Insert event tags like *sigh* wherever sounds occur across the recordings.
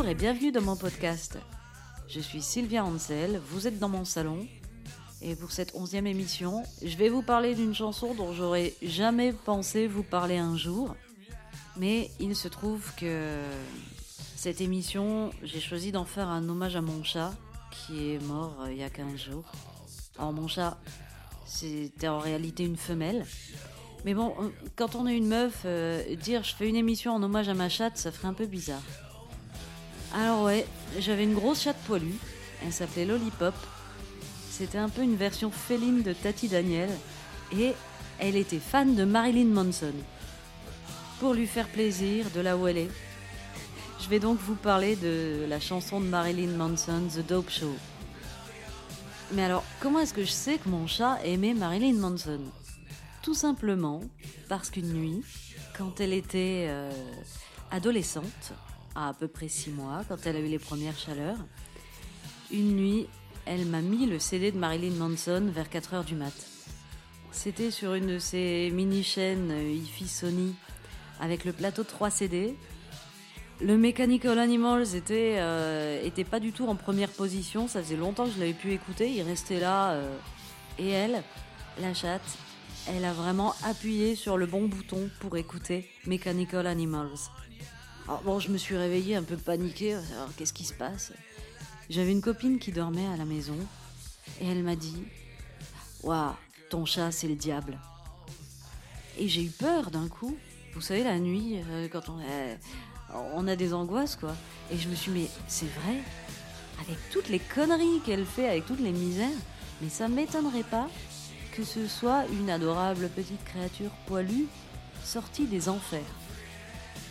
Bonjour et bienvenue dans mon podcast. Je suis Sylvia Ansel, vous êtes dans mon salon. Et pour cette onzième émission, je vais vous parler d'une chanson dont j'aurais jamais pensé vous parler un jour. Mais il se trouve que cette émission, j'ai choisi d'en faire un hommage à mon chat qui est mort euh, il y a 15 jours. Alors mon chat, c'était en réalité une femelle. Mais bon, euh, quand on est une meuf, euh, dire je fais une émission en hommage à ma chatte, ça ferait un peu bizarre. Alors ouais, j'avais une grosse chatte poilue. Elle s'appelait Lollipop. C'était un peu une version féline de Tati Daniel. Et elle était fan de Marilyn Manson. Pour lui faire plaisir, de là où elle est, je vais donc vous parler de la chanson de Marilyn Manson, The Dope Show. Mais alors, comment est-ce que je sais que mon chat aimait Marilyn Manson? Tout simplement parce qu'une nuit, quand elle était euh, adolescente, à à peu près six mois, quand elle a eu les premières chaleurs, une nuit, elle m'a mis le CD de Marilyn Manson vers 4 heures du mat. C'était sur une de ces mini-chaînes hi Sony avec le plateau de 3 CD. Le Mechanical Animals était, euh, était pas du tout en première position, ça faisait longtemps que je l'avais pu écouter, il restait là. euh, et elle, la chatte, elle a vraiment appuyé sur le bon bouton pour écouter Mechanical Animals. Alors bon, je me suis réveillée un peu paniquée, alors qu'est-ce qui se passe? J'avais une copine qui dormait à la maison et elle m'a dit Waouh, ton chat c'est le diable. Et j'ai eu peur d'un coup. Vous savez, la nuit, euh, quand on, euh, on a des angoisses, quoi. Et je me suis dit, mais c'est vrai Avec toutes les conneries qu'elle fait, avec toutes les misères, mais ça m'étonnerait pas que ce soit une adorable petite créature poilue sortie des enfers.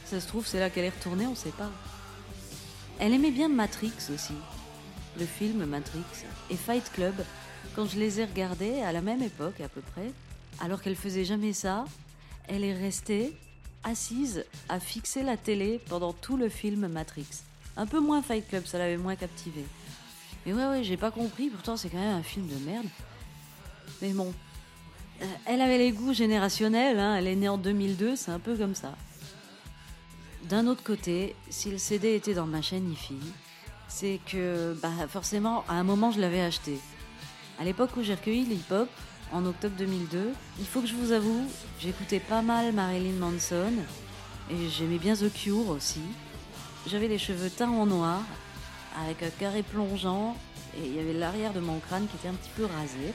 Ça se trouve, c'est là qu'elle est retournée, on sait pas. Elle aimait bien Matrix aussi, le film Matrix, et Fight Club, quand je les ai regardés à la même époque à peu près, alors qu'elle faisait jamais ça, elle est restée assise à fixer la télé pendant tout le film Matrix. Un peu moins Fight Club, ça l'avait moins captivé. Mais ouais, ouais, j'ai pas compris, pourtant c'est quand même un film de merde. Mais bon, euh, elle avait les goûts générationnels, hein, elle est née en 2002, c'est un peu comme ça. D'un autre côté, si le CD était dans ma chaîne IFI, c'est que bah, forcément, à un moment, je l'avais acheté. À l'époque où j'ai recueilli l'hip-hop, en octobre 2002, il faut que je vous avoue, j'écoutais pas mal Marilyn Manson et j'aimais bien The Cure aussi. J'avais les cheveux teints en noir, avec un carré plongeant et il y avait l'arrière de mon crâne qui était un petit peu rasé.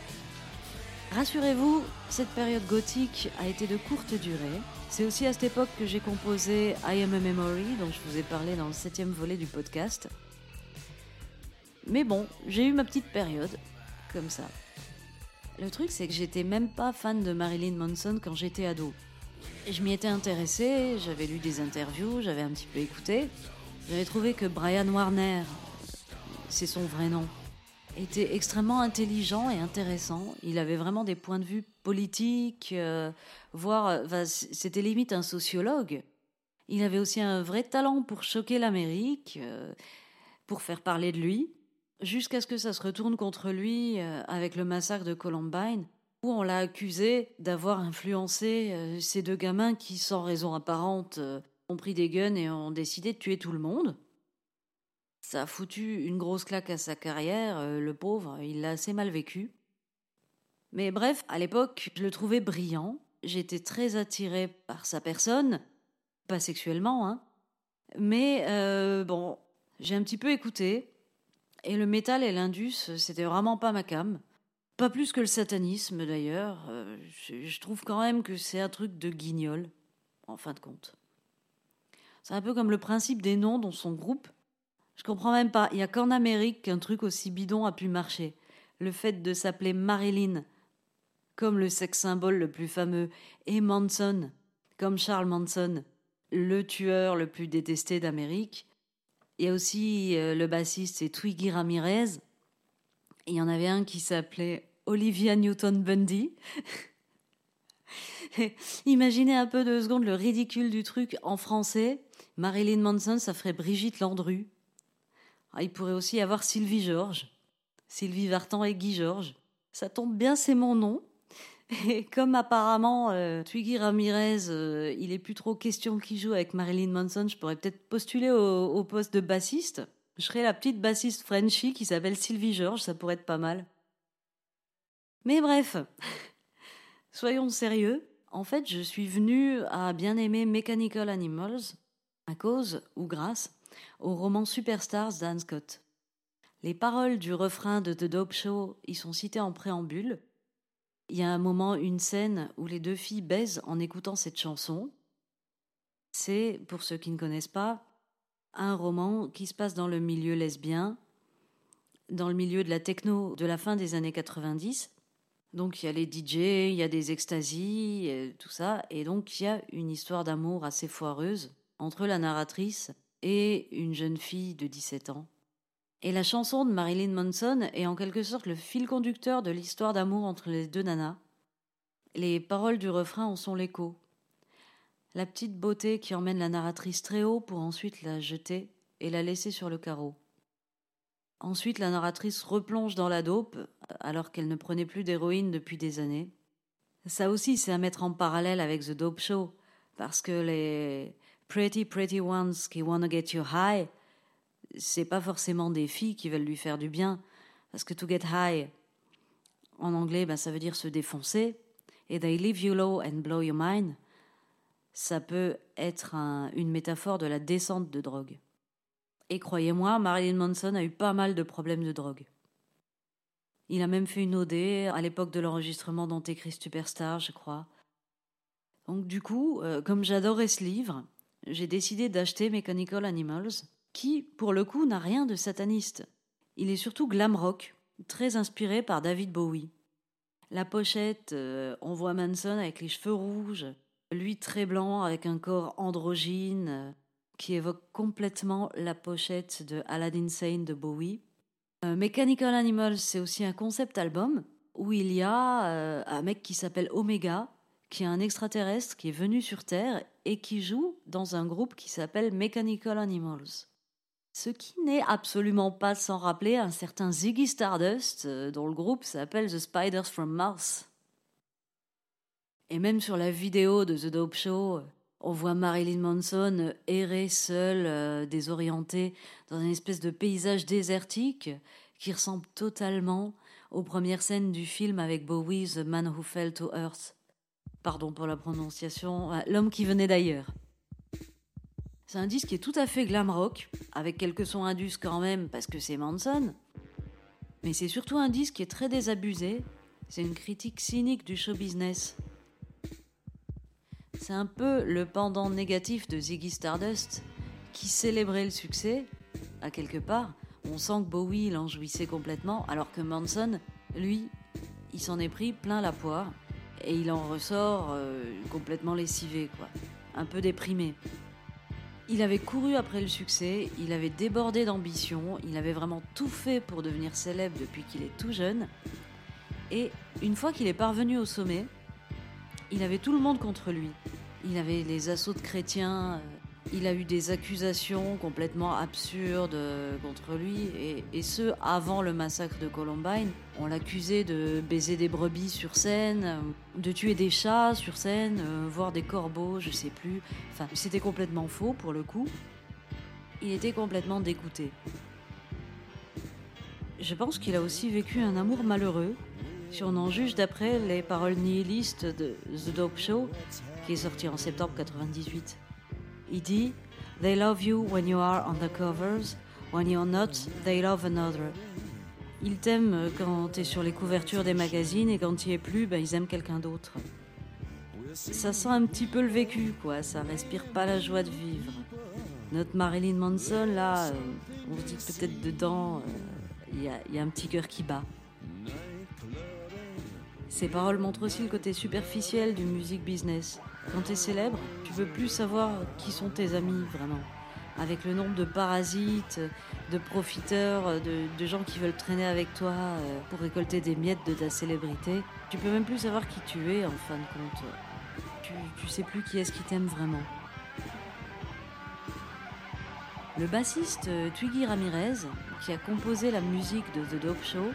Rassurez-vous, cette période gothique a été de courte durée. C'est aussi à cette époque que j'ai composé I Am a Memory, dont je vous ai parlé dans le septième volet du podcast. Mais bon, j'ai eu ma petite période, comme ça. Le truc, c'est que j'étais même pas fan de Marilyn Manson quand j'étais ado. Je m'y étais intéressée, j'avais lu des interviews, j'avais un petit peu écouté. J'avais trouvé que Brian Warner, c'est son vrai nom, était extrêmement intelligent et intéressant. Il avait vraiment des points de vue politiques, euh, voire enfin, c'était limite un sociologue. Il avait aussi un vrai talent pour choquer l'Amérique, euh, pour faire parler de lui, jusqu'à ce que ça se retourne contre lui euh, avec le massacre de Columbine, où on l'a accusé d'avoir influencé euh, ces deux gamins qui, sans raison apparente, euh, ont pris des guns et ont décidé de tuer tout le monde. Ça a foutu une grosse claque à sa carrière, euh, le pauvre, il l'a assez mal vécu. Mais bref, à l'époque, je le trouvais brillant, j'étais très attirée par sa personne, pas sexuellement, hein. Mais euh, bon, j'ai un petit peu écouté, et le métal et l'indus, c'était vraiment pas ma cam. Pas plus que le satanisme d'ailleurs. Euh, je, trouve quand même que c'est un truc de guignol, en fin de compte. C'est un peu comme le principe des noms dans son groupe. Je comprends même pas. Il y a qu'en Amérique qu'un truc aussi bidon a pu marcher. Le fait de s'appeler Marilyn, comme le sex symbole le plus fameux, et Manson, comme Charles Manson, le tueur le plus détesté d'Amérique. Il y a aussi euh, le bassiste, c'est Twiggy Ramirez. Il y en avait un qui s'appelait Olivia Newton-Bundy. *laughs* Imaginez un peu deux secondes le ridicule du truc en français. Marilyn Manson, ça ferait Brigitte Landru. Ah, il pourrait aussi y avoir Sylvie Georges. Sylvie Vartan et Guy Georges. Ça tombe bien, c'est mon nom. *laughs* Et comme apparemment euh, Twiggy Ramirez, euh, il est plus trop question qu'il joue avec Marilyn Manson, je pourrais peut-être postuler au, poste de bassiste. Je serais la petite bassiste Frenchie qui s'appelle Sylvie George, ça pourrait être pas mal. Mais bref, *laughs* soyons sérieux. En fait, je suis venue à bien aimer Mechanical Animals à cause, ou grâce, au roman Superstars d'Anne Scott. Les paroles du refrain de The Dope Show y sont citées en préambule. Il y a un moment, une scène où les deux filles baisent en écoutant cette chanson. C'est, pour ceux qui ne connaissent pas, un roman qui se passe dans le milieu lesbien, dans le milieu de la techno de la fin des années 90. Donc il y a les DJ, il y a des extasies, tout ça, et donc il y a une histoire d'amour assez foireuse entre la narratrice et une jeune fille de 17 ans. Et la chanson de Marilyn Manson est en quelque sorte le fil conducteur de l'histoire d'amour entre les deux nanas. Les paroles du refrain en sont l'écho. La petite beauté qui emmène la narratrice très haut pour ensuite la jeter et la laisser sur le carreau. Ensuite, la narratrice replonge dans la dope alors qu'elle ne prenait plus d'héroïne depuis des années. Ça aussi, c'est à mettre en parallèle avec The Dope Show, parce que les Pretty Pretty Ones qui wanna get you high, c'est pas forcément des filles qui veulent lui faire du bien, parce que to get high, en anglais, ben, ça veut dire se défoncer, et they leave you low and blow your mind, ça peut être un, une métaphore de la descente de drogue. Et croyez-moi, Marilyn Manson a eu pas mal de problèmes de drogue. Il a même fait une OD à l'époque de l'enregistrement d'Antéchrist Superstar, je crois. Donc du coup, euh, comme j'adorais ce livre, j'ai décidé d'acheter Mechanical Animals, qui, pour le coup, n'a rien de sataniste. Il est surtout glam rock, très inspiré par David Bowie. La pochette, euh, on voit Manson avec les cheveux rouges, lui très blanc avec un corps androgyne, euh, qui évoque complètement la pochette de Aladdin Sane de Bowie. Euh, Mechanical Animals, c'est aussi un concept album où il y a un mec qui s'appelle Omega, qui est un extraterrestre qui est venu sur Terre et qui joue dans un groupe qui s'appelle Mechanical Animals. Ce qui n'est absolument pas sans rappeler un certain Ziggy Stardust, euh, dont le groupe s'appelle The Spiders from Mars. Et même sur la vidéo de The Dope Show, on voit Marilyn Manson errer seule, euh, désorientée, dans une espèce de paysage désertique qui ressemble totalement aux premières scènes du film avec Bowie, The Man Who Fell to Earth pardon pour la prononciation, L'homme qui venait d'ailleurs. C'est un disque qui est tout à fait glam rock, avec quelques sons indus quand même, parce que c'est Manson. Mais c'est surtout un disque qui est très désabusé. C'est une critique cynique du show business. C'est un peu le pendant négatif de Ziggy Stardust, qui célébrait le succès, à quelque part. On sent que Bowie l'en jouissait complètement, alors que Manson, lui, il s'en est pris plein la poire et il en ressort euh, complètement lessivé, quoi, un peu déprimé. Il avait couru après le succès, il avait débordé d'ambition, il avait vraiment tout fait pour devenir célèbre depuis qu'il est tout jeune. Et une fois qu'il est parvenu au sommet, il avait tout le monde contre lui. Il avait les assauts de chrétiens, euh, il a eu des accusations complètement absurdes contre lui, et, ce, avant le massacre de Columbine. On l'accusait de baiser des brebis sur scène, de tuer des chats sur scène, euh, voir des corbeaux, je sais plus. Enfin, c'était complètement faux pour le coup. Il était complètement dégoûté. Je pense qu'il a aussi vécu un amour malheureux, si on en juge d'après les paroles nihilistes de The Dope Show, qui est sorti en septembre 98. Il dit They love you when you are on the covers, when you're not, they love another. Ils t'aiment quand tu es sur les couvertures des magazines et quand tu es plus, ben, ils aiment quelqu'un d'autre. Ça sent un petit peu le vécu, quoi. Ça respire pas la joie de vivre. Notre Marilyn Manson, là, euh, on se dit peut-être dedans, il euh, y, y a un petit cœur qui bat. Ces paroles montrent aussi le côté superficiel du music business. Quand tu es célèbre, tu veux plus savoir qui sont tes amis vraiment. Avec le nombre de parasites, de profiteurs, de, gens qui veulent traîner avec toi euh, pour récolter des miettes de ta célébrité, tu peux même plus savoir qui tu es en fin de compte. Tu, tu sais plus qui est-ce qui t'aime vraiment. Le bassiste euh, Twiggy Ramirez, qui a composé la musique de The Dope Show,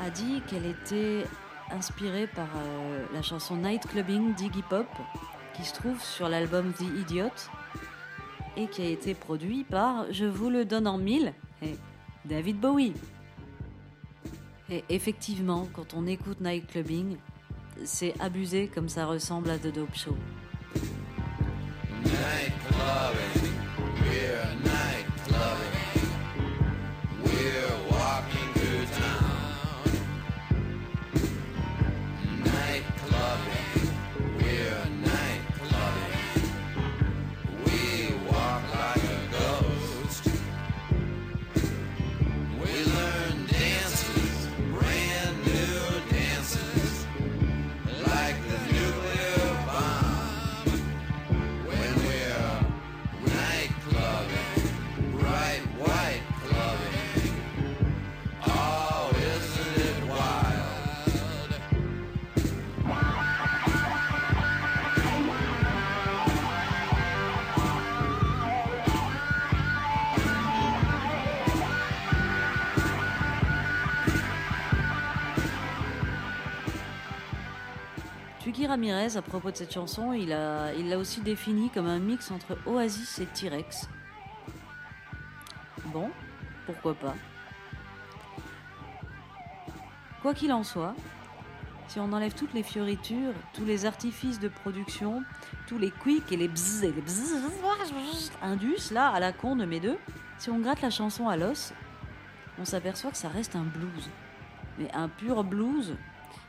a dit qu'elle était inspiré par euh, la chanson Night Clubbing d'Iggy Pop, qui se trouve sur l'album The Idiot, et qui a été produit par, je vous le donne en mille, eh, David Bowie. Et effectivement, quand on écoute Night Clubbing, c'est abusé comme ça ressemble à The Dope Show. Twiggy Ramirez, à propos de cette chanson, il l'a il l'a aussi définie comme un mix entre Oasis et T-Rex. Bon, pourquoi pas. Quoi qu'il en soit, si on enlève toutes les fioritures, tous les artifices de production, tous les quicks et les bzzz et les bzzz, indus, là, à la con de mes deux, si on gratte la chanson à l'os, on s'aperçoit que ça reste un blues. Mais un pur blues,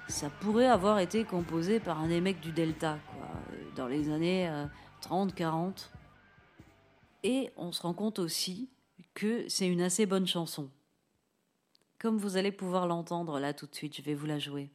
ça pourrait avoir été composé par un des mecs du Delta, quoi, euh, dans les années euh, 30-40. Et on se rend compte aussi que c'est une assez bonne chanson. Comme vous allez pouvoir l'entendre là tout de suite, je vais vous la jouer.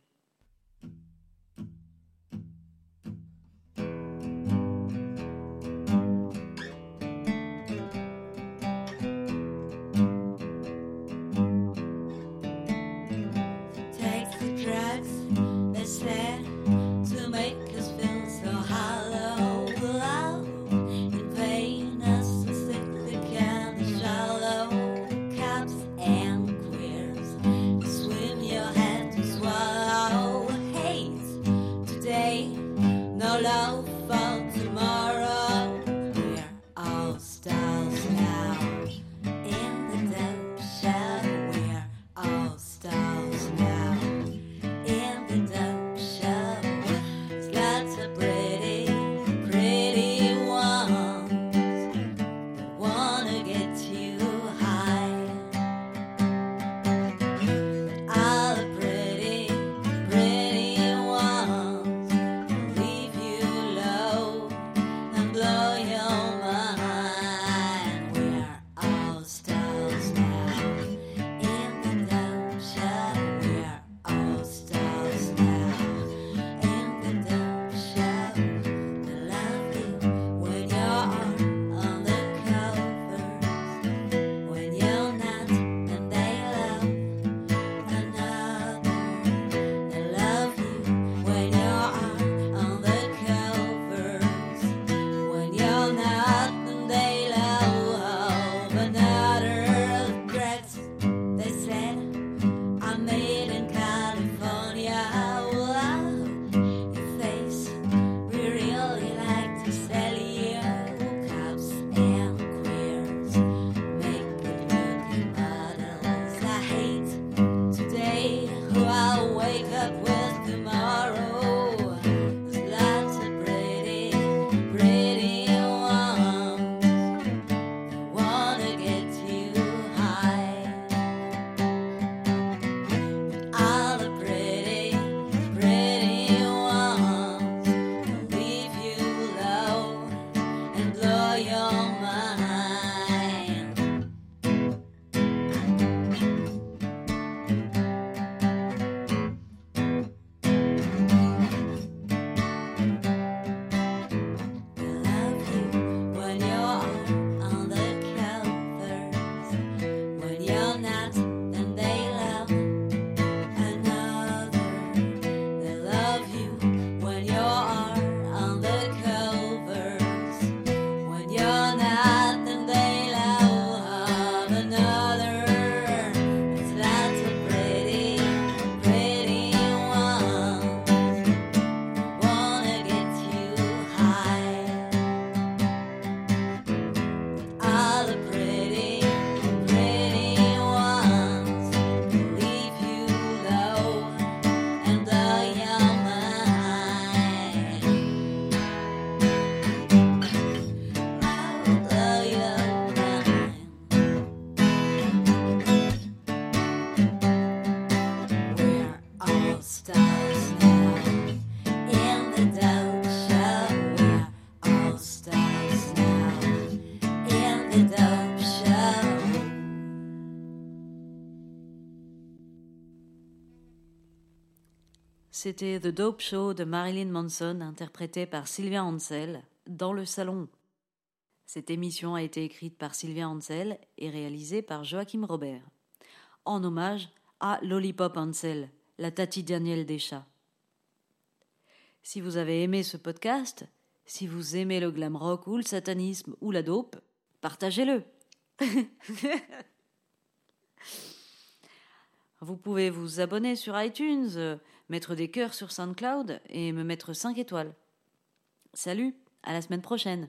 C'était The Dope Show de Marilyn Manson, interprété par Sylvia Ansel, dans le salon. Cette émission a été écrite par Sylvia Ansel et réalisée par Joachim Robert, en hommage à Lollipop Ansel, la Tati Daniel des chats. Si vous avez aimé ce podcast, si vous aimez le glam rock ou le satanisme ou la dope, partagez-le. *laughs* vous pouvez vous abonner sur iTunes, mettre des cœurs sur SoundCloud et me mettre 5 étoiles. Salut, à la semaine prochaine.